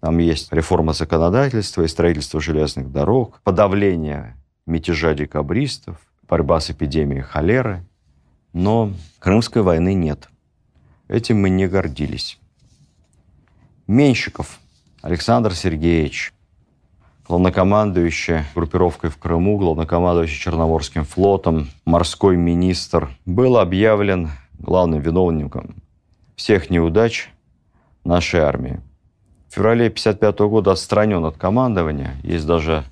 Там есть реформа законодательства и строительство железных дорог, подавление мятежа декабристов, борьба с эпидемией холеры – но Крымской войны нет. Этим мы не гордились. Меньшиков Александр Сергеевич, главнокомандующий группировкой в Крыму, главнокомандующий Черноморским флотом, морской министр, был объявлен главным виновником всех неудач нашей армии. В феврале 1955 года отстранен от командования. Есть даже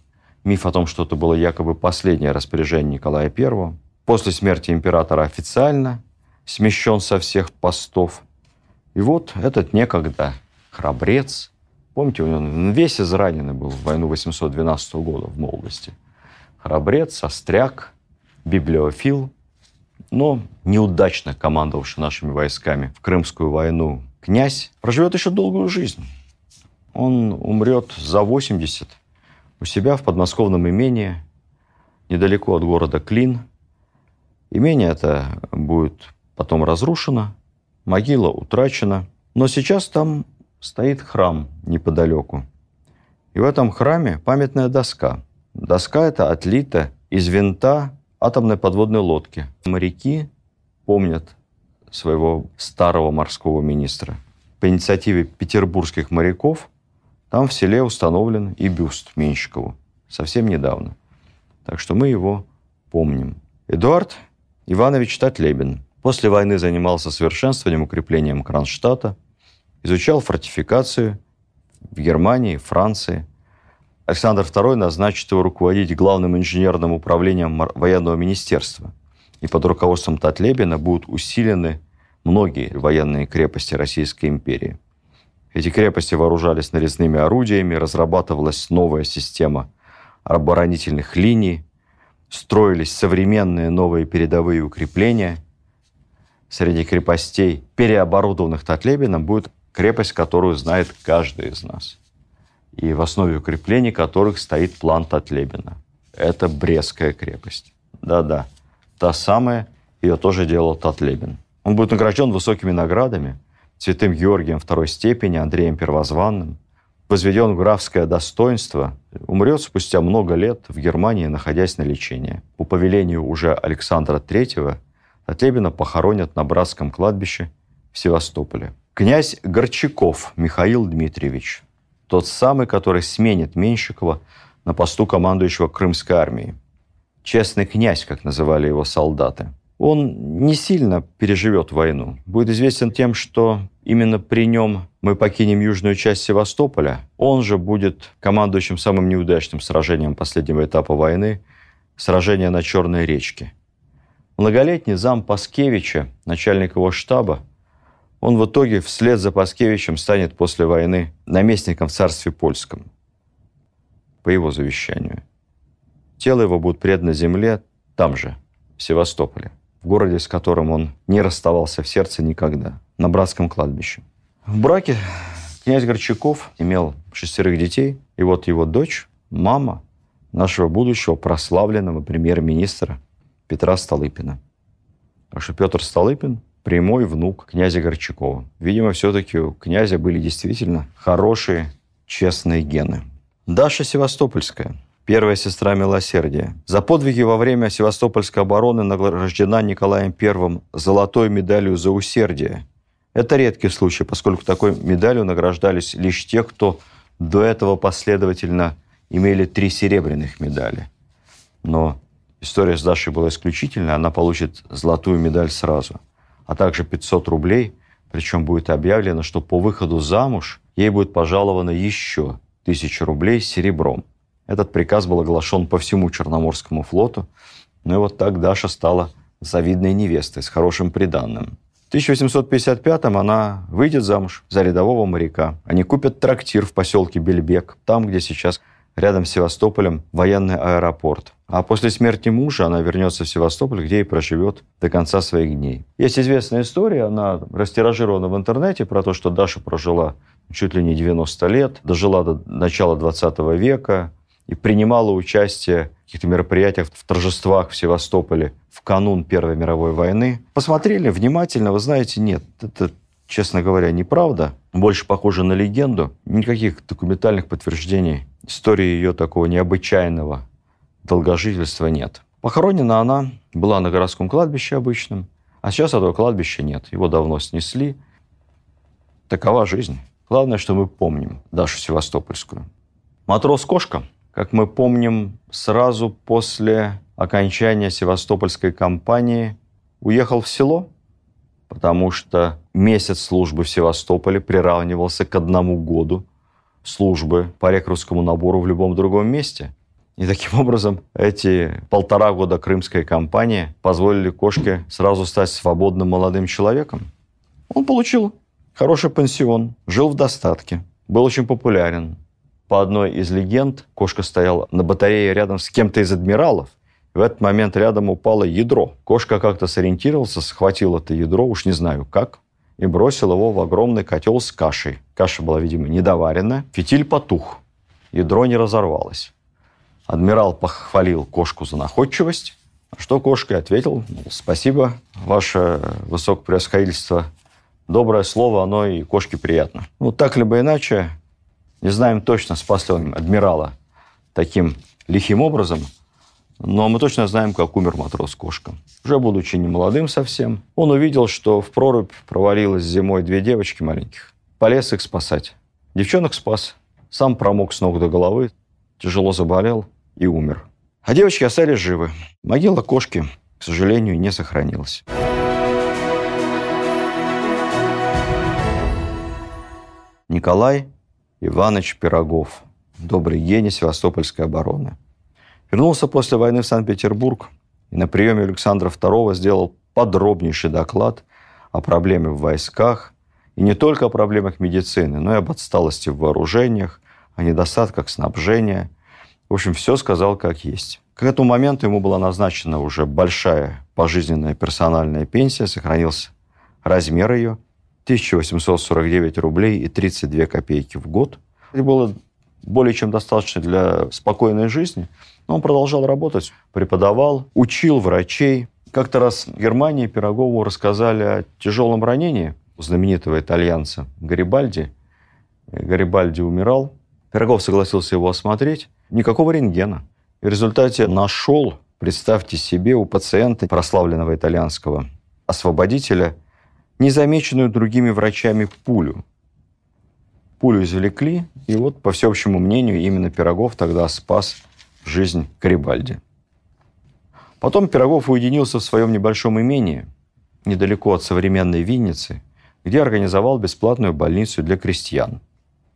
миф о том, что это было якобы последнее распоряжение Николая I после смерти императора официально смещен со всех постов. И вот этот некогда храбрец, помните, он весь израненный был в войну 812 года в молодости. Храбрец, остряк, библиофил, но неудачно командовавший нашими войсками в Крымскую войну князь проживет еще долгую жизнь. Он умрет за 80 у себя в подмосковном имении, недалеко от города Клин – Имение это будет потом разрушено, могила утрачена. Но сейчас там стоит храм неподалеку. И в этом храме памятная доска. Доска эта отлита из винта атомной подводной лодки. Моряки помнят своего старого морского министра. По инициативе петербургских моряков там в селе установлен и бюст Менщикову. Совсем недавно. Так что мы его помним. Эдуард Иванович Татлебин. После войны занимался совершенствованием укреплением Кронштадта, изучал фортификацию в Германии, Франции. Александр II назначит его руководить главным инженерным управлением военного министерства. И под руководством Татлебина будут усилены многие военные крепости Российской империи. Эти крепости вооружались нарезными орудиями, разрабатывалась новая система оборонительных линий, строились современные новые передовые укрепления. Среди крепостей, переоборудованных Татлебином, будет крепость, которую знает каждый из нас. И в основе укреплений которых стоит план Татлебина. Это Брестская крепость. Да-да, та самая, ее тоже делал Татлебин. Он будет награжден высокими наградами, Святым Георгием второй степени, Андреем Первозванным, возведен в графское достоинство, умрет спустя много лет в Германии, находясь на лечении. По повелению уже Александра III Татлебина похоронят на братском кладбище в Севастополе. Князь Горчаков Михаил Дмитриевич, тот самый, который сменит Менщикова на посту командующего Крымской армией. Честный князь, как называли его солдаты. Он не сильно переживет войну. Будет известен тем, что именно при нем мы покинем южную часть Севастополя. Он же будет командующим самым неудачным сражением последнего этапа войны – сражение на Черной речке. Многолетний зам Паскевича, начальник его штаба, он в итоге вслед за Паскевичем станет после войны наместником в царстве польском, по его завещанию. Тело его будет предано земле там же, в Севастополе, в городе, с которым он не расставался в сердце никогда, на братском кладбище. В браке князь Горчаков имел шестерых детей, и вот его дочь, мама нашего будущего прославленного премьер-министра Петра Столыпина. Так что Петр Столыпин прямой внук князя Горчакова. Видимо, все-таки у князя были действительно хорошие, честные гены. Даша Севастопольская, первая сестра милосердия. За подвиги во время Севастопольской обороны награждена Николаем I золотой медалью за усердие. Это редкий случай, поскольку такой медалью награждались лишь те, кто до этого последовательно имели три серебряных медали. Но история с Дашей была исключительная, она получит золотую медаль сразу – а также 500 рублей, причем будет объявлено, что по выходу замуж ей будет пожаловано еще 1000 рублей серебром. Этот приказ был оглашен по всему Черноморскому флоту, ну и вот так Даша стала завидной невестой с хорошим приданным. В 1855-м она выйдет замуж за рядового моряка. Они купят трактир в поселке Бельбек, там, где сейчас рядом с Севастополем военный аэропорт. А после смерти мужа она вернется в Севастополь, где и проживет до конца своих дней. Есть известная история, она растиражирована в интернете, про то, что Даша прожила чуть ли не 90 лет, дожила до начала 20 века и принимала участие в каких-то мероприятиях, в торжествах в Севастополе в канун Первой мировой войны. Посмотрели внимательно, вы знаете, нет, это честно говоря, неправда, больше похоже на легенду. Никаких документальных подтверждений истории ее такого необычайного долгожительства нет. Похоронена она была на городском кладбище обычном, а сейчас этого кладбища нет. Его давно снесли. Такова жизнь. Главное, что мы помним Дашу Севастопольскую. Матрос-кошка, как мы помним, сразу после окончания Севастопольской кампании уехал в село, потому что месяц службы в Севастополе приравнивался к одному году службы по рекрутскому набору в любом другом месте. И таким образом эти полтора года крымской кампании позволили Кошке сразу стать свободным молодым человеком. Он получил хороший пансион, жил в достатке, был очень популярен. По одной из легенд, Кошка стоял на батарее рядом с кем-то из адмиралов, в этот момент рядом упало ядро. Кошка как-то сориентировался, схватил это ядро, уж не знаю как, и бросил его в огромный котел с кашей. Каша была, видимо, недоварена. Фитиль потух. Ядро не разорвалось. Адмирал похвалил кошку за находчивость, что кошка ответил, спасибо, ваше высокопревосходительство. Доброе слово, оно и кошке приятно. Ну, так либо иначе, не знаем точно, спас ли он адмирала таким лихим образом – но мы точно знаем, как умер матрос-кошка. Уже будучи немолодым совсем, он увидел, что в прорубь провалилась зимой две девочки маленьких. Полез их спасать. Девчонок спас. Сам промок с ног до головы, тяжело заболел и умер. А девочки остались живы. Могила кошки, к сожалению, не сохранилась. Николай Иванович Пирогов. Добрый гений Севастопольской обороны. Вернулся после войны в Санкт-Петербург и на приеме Александра II сделал подробнейший доклад о проблеме в войсках, и не только о проблемах медицины, но и об отсталости в вооружениях, о недостатках снабжения. В общем, все сказал как есть. К этому моменту ему была назначена уже большая пожизненная персональная пенсия, сохранился размер ее 1849 рублей и 32 копейки в год. Это было более чем достаточно для спокойной жизни. Но он продолжал работать, преподавал, учил врачей. Как-то раз в Германии Пирогову рассказали о тяжелом ранении знаменитого итальянца Гарибальди. Гарибальди умирал Пирогов согласился его осмотреть. Никакого рентгена. И в результате нашел, представьте себе, у пациента прославленного итальянского освободителя незамеченную другими врачами пулю. Пулю извлекли, и вот, по всеобщему мнению, именно Пирогов тогда спас жизнь Карибальди. Потом Пирогов уединился в своем небольшом имении, недалеко от современной Винницы, где организовал бесплатную больницу для крестьян.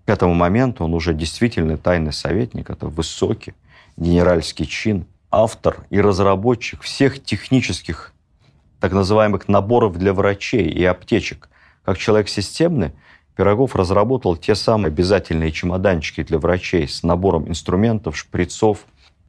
К этому моменту он уже действительно тайный советник, это высокий генеральский чин, автор и разработчик всех технических так называемых наборов для врачей и аптечек. Как человек системный, Пирогов разработал те самые обязательные чемоданчики для врачей с набором инструментов, шприцов,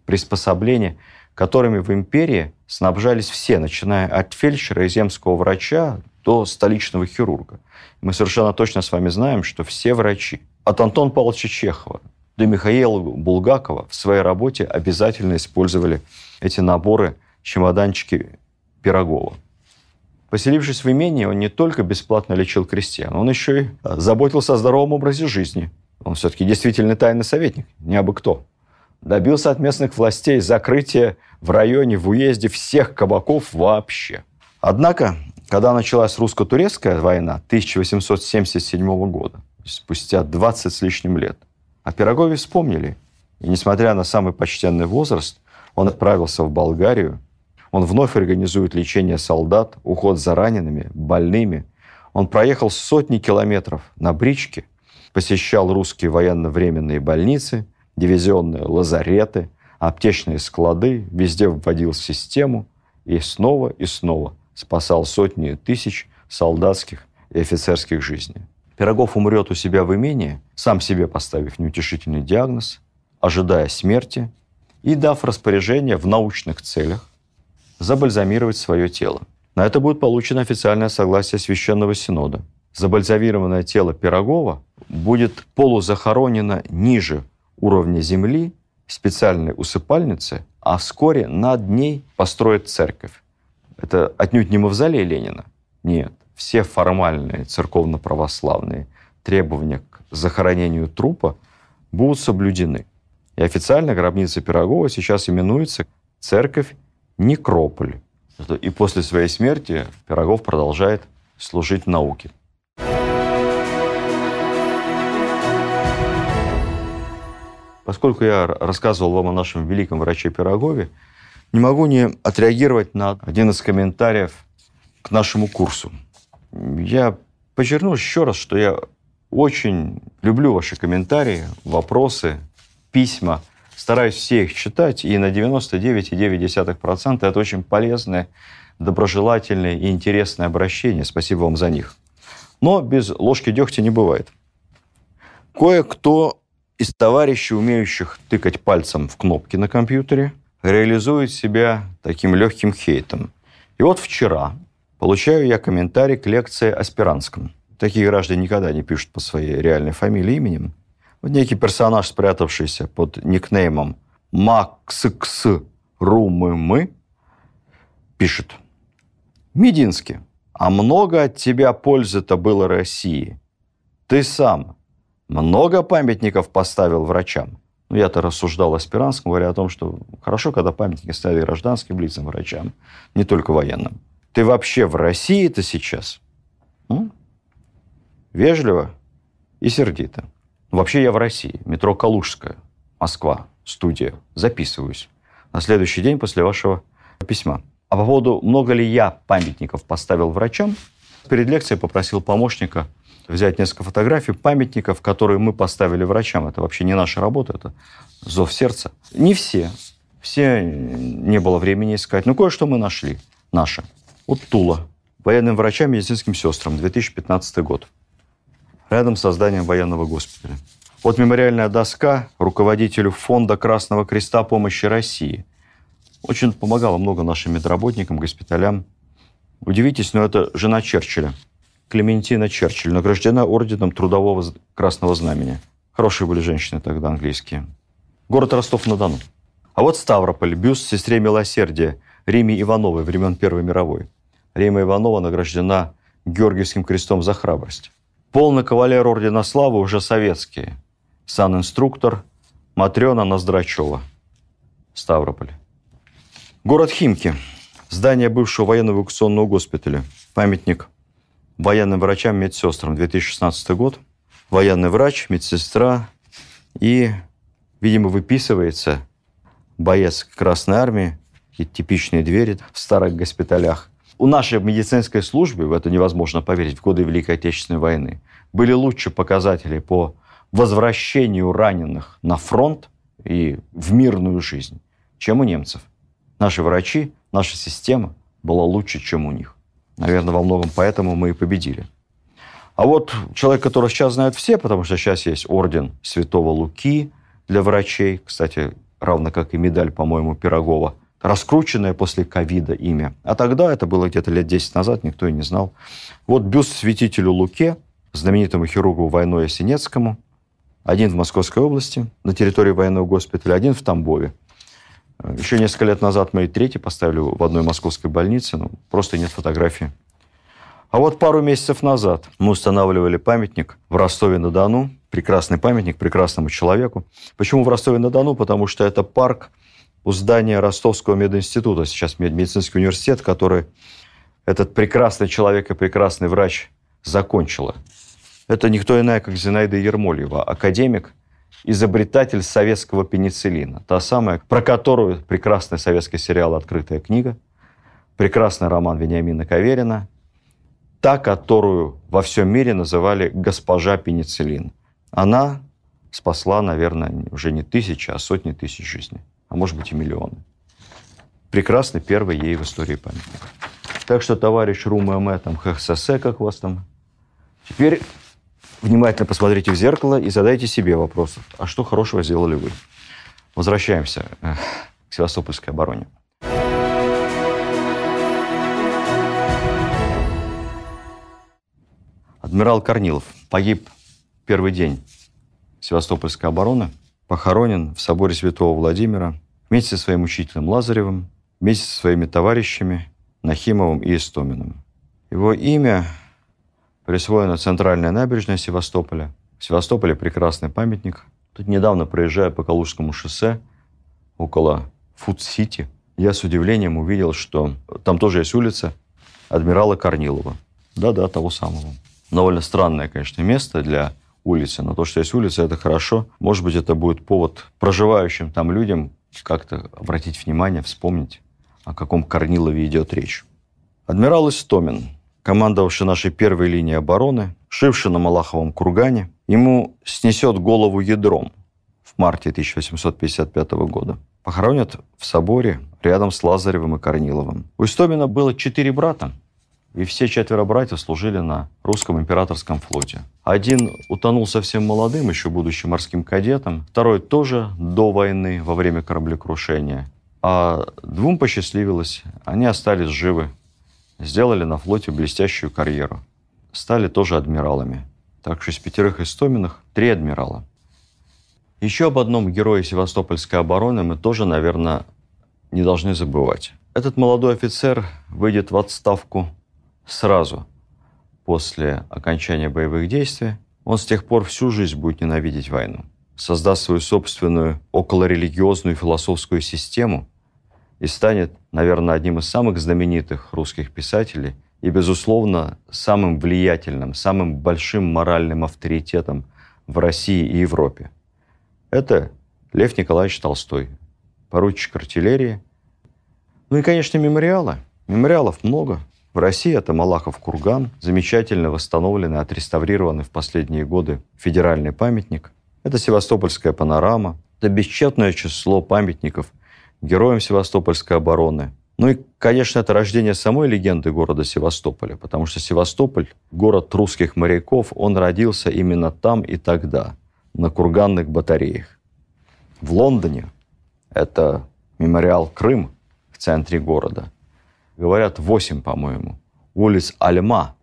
приспособлений, которыми в империи снабжались все, начиная от фельдшера и земского врача до столичного хирурга. Мы совершенно точно с вами знаем, что все врачи, от Антона Павловича Чехова до Михаила Булгакова в своей работе обязательно использовали эти наборы чемоданчики Пирогова. Поселившись в имении, он не только бесплатно лечил крестьян, он еще и заботился о здоровом образе жизни. Он все-таки действительно тайный советник, не абы кто. Добился от местных властей закрытия в районе, в уезде всех кабаков вообще. Однако, когда началась русско-турецкая война 1877 года, спустя 20 с лишним лет, о Пирогове вспомнили. И несмотря на самый почтенный возраст, он отправился в Болгарию, он вновь организует лечение солдат, уход за ранеными, больными. Он проехал сотни километров на бричке, посещал русские военно-временные больницы, дивизионные лазареты, аптечные склады, везде вводил систему и снова и снова спасал сотни тысяч солдатских и офицерских жизней. Пирогов умрет у себя в имении, сам себе поставив неутешительный диагноз, ожидая смерти и дав распоряжение в научных целях забальзамировать свое тело. На это будет получено официальное согласие Священного Синода. Забальзамированное тело Пирогова будет полузахоронено ниже уровня земли, специальной усыпальницы, а вскоре над ней построят церковь. Это отнюдь не мавзолей Ленина. Нет. Все формальные церковно-православные требования к захоронению трупа будут соблюдены. И официально гробница Пирогова сейчас именуется церковь некрополь. И после своей смерти Пирогов продолжает служить науке. Поскольку я рассказывал вам о нашем великом враче Пирогове, не могу не отреагировать на один из комментариев к нашему курсу. Я подчеркну еще раз, что я очень люблю ваши комментарии, вопросы, письма – стараюсь все их читать, и на 99,9% это очень полезное, доброжелательное и интересное обращение. Спасибо вам за них. Но без ложки дегтя не бывает. Кое-кто из товарищей, умеющих тыкать пальцем в кнопки на компьютере, реализует себя таким легким хейтом. И вот вчера получаю я комментарий к лекции аспирантском. Такие граждане никогда не пишут по своей реальной фамилии именем. Вот некий персонаж, спрятавшийся под никнеймом Максикс Румы, пишет. Мединский, а много от тебя пользы-то было России. Ты сам много памятников поставил врачам? Ну, я-то рассуждал аспирантском, говоря о том, что хорошо, когда памятники ставили гражданским лицам, врачам, не только военным. Ты вообще в России-то сейчас? М? Вежливо и сердито. Вообще я в России. Метро Калужская, Москва, студия. Записываюсь. На следующий день после вашего письма. А по поводу, много ли я памятников поставил врачам, перед лекцией попросил помощника взять несколько фотографий памятников, которые мы поставили врачам. Это вообще не наша работа, это зов сердца. Не все. Все не было времени искать. Но кое-что мы нашли. Наше. Вот Тула. Военным врачам, медицинским сестрам. 2015 год рядом с зданием военного госпиталя. Вот мемориальная доска руководителю Фонда Красного Креста помощи России. Очень помогала много нашим медработникам, госпиталям. Удивитесь, но это жена Черчилля. Клементина Черчилль, награждена орденом Трудового Красного Знамени. Хорошие были женщины тогда английские. Город Ростов-на-Дону. А вот Ставрополь, бюст сестре Милосердия Риме Ивановой времен Первой мировой. Рима Иванова награждена Георгиевским крестом за храбрость. Полный кавалер Ордена Славы уже советские. санинструктор Матрена Ноздрачева, Ставрополь. Город Химки. Здание бывшего военно-эвакуационного госпиталя. Памятник военным врачам, медсестрам. 2016 год. Военный врач, медсестра и, видимо, выписывается боец Красной Армии, и типичные двери в старых госпиталях. У нашей медицинской службы, в это невозможно поверить, в годы Великой Отечественной войны, были лучше показатели по возвращению раненых на фронт и в мирную жизнь, чем у немцев. Наши врачи, наша система была лучше, чем у них. Наверное, во многом поэтому мы и победили. А вот человек, которого сейчас знают все, потому что сейчас есть орден Святого Луки для врачей, кстати, равно как и медаль, по-моему, Пирогова, раскрученное после ковида имя. А тогда, это было где-то лет 10 назад, никто и не знал. Вот бюст святителю Луке, знаменитому хирургу войной Осенецкому, один в Московской области, на территории военного госпиталя, один в Тамбове. Еще несколько лет назад мы и третий поставили в одной московской больнице, но просто нет фотографии. А вот пару месяцев назад мы устанавливали памятник в Ростове-на-Дону, прекрасный памятник прекрасному человеку. Почему в Ростове-на-Дону? Потому что это парк у здания Ростовского мединститута, сейчас медицинский университет, который этот прекрасный человек и прекрасный врач закончила. Это никто иная, как Зинаида Ермольева, академик, изобретатель советского пенициллина. Та самая, про которую прекрасный советский сериал «Открытая книга», прекрасный роман Вениамина Каверина, та, которую во всем мире называли «госпожа пенициллин». Она спасла, наверное, уже не тысячи, а сотни тысяч жизней, а может быть и миллионы. Прекрасный первый ей в истории памятник. Так что, товарищ Рум там ХСС, как вас там, теперь внимательно посмотрите в зеркало и задайте себе вопрос, а что хорошего сделали вы? Возвращаемся э, к Севастопольской обороне. Адмирал Корнилов погиб первый день Севастопольской обороны, похоронен в соборе Святого Владимира вместе со своим учителем Лазаревым, вместе со своими товарищами Нахимовым и Истоминым. Его имя присвоена центральная набережная Севастополя. В Севастополе прекрасный памятник. Тут недавно, проезжая по Калужскому шоссе, около Фуд-Сити, я с удивлением увидел, что там тоже есть улица адмирала Корнилова. Да-да, того самого. Довольно странное, конечно, место для улицы, но то, что есть улица, это хорошо. Может быть, это будет повод проживающим там людям как-то обратить внимание, вспомнить, о каком Корнилове идет речь. Адмирал Истомин командовавший нашей первой линией обороны, шивший на Малаховом кургане, ему снесет голову ядром в марте 1855 года. Похоронят в соборе рядом с Лазаревым и Корниловым. У Истомина было четыре брата, и все четверо братьев служили на русском императорском флоте. Один утонул совсем молодым, еще будучи морским кадетом. Второй тоже до войны, во время кораблекрушения. А двум посчастливилось, они остались живы сделали на флоте блестящую карьеру. Стали тоже адмиралами. Так что из пятерых истоминых три адмирала. Еще об одном герое Севастопольской обороны мы тоже, наверное, не должны забывать. Этот молодой офицер выйдет в отставку сразу после окончания боевых действий. Он с тех пор всю жизнь будет ненавидеть войну. Создаст свою собственную околорелигиозную философскую систему – и станет, наверное, одним из самых знаменитых русских писателей и, безусловно, самым влиятельным, самым большим моральным авторитетом в России и Европе. Это Лев Николаевич Толстой, поручик артиллерии. Ну и, конечно, мемориалы. Мемориалов много. В России это Малахов курган, замечательно восстановленный, отреставрированный в последние годы федеральный памятник. Это Севастопольская панорама. Это бесчетное число памятников – героем Севастопольской обороны. Ну и, конечно, это рождение самой легенды города Севастополя, потому что Севастополь, город русских моряков, он родился именно там и тогда, на курганных батареях. В Лондоне это мемориал Крым в центре города. Говорят, восемь, по-моему. Улиц Альма.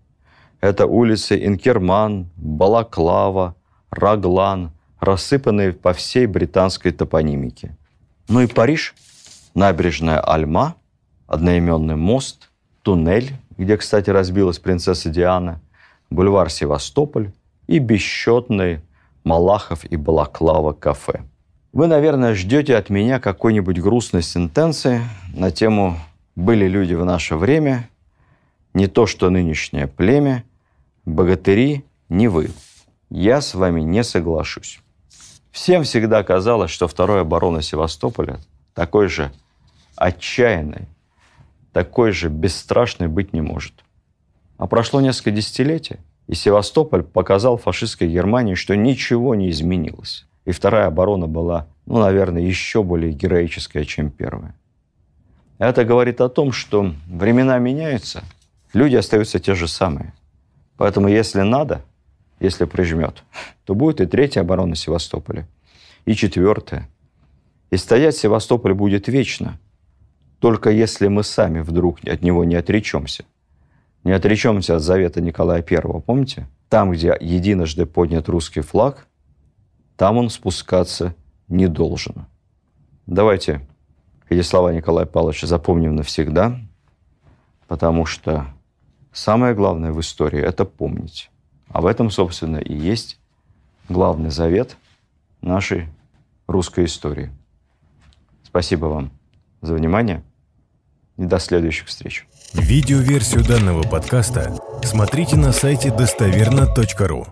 Это улицы Инкерман, Балаклава, Раглан, рассыпанные по всей британской топонимике. Ну и Париж – набережная Альма, одноименный мост, туннель, где, кстати, разбилась принцесса Диана, бульвар Севастополь и бесчетные Малахов и Балаклава кафе. Вы, наверное, ждете от меня какой-нибудь грустной сентенции на тему «Были люди в наше время», не то что нынешнее племя, богатыри не вы. Я с вами не соглашусь. Всем всегда казалось, что второй оборона Севастополя такой же отчаянной, такой же бесстрашной быть не может. А прошло несколько десятилетий, и Севастополь показал фашистской Германии, что ничего не изменилось. И вторая оборона была, ну, наверное, еще более героическая, чем первая. Это говорит о том, что времена меняются, люди остаются те же самые. Поэтому, если надо, если прижмет, то будет и третья оборона Севастополя, и четвертая. И стоять Севастополь будет вечно, только если мы сами вдруг от него не отречемся. Не отречемся от завета Николая I, помните? Там, где единожды поднят русский флаг, там он спускаться не должен. Давайте эти слова Николая Павловича запомним навсегда, потому что самое главное в истории – это помнить. А в этом, собственно, и есть главный завет нашей русской истории. Спасибо вам за внимание и до следующих встреч. Видеоверсию данного подкаста смотрите на сайте достоверно.ру.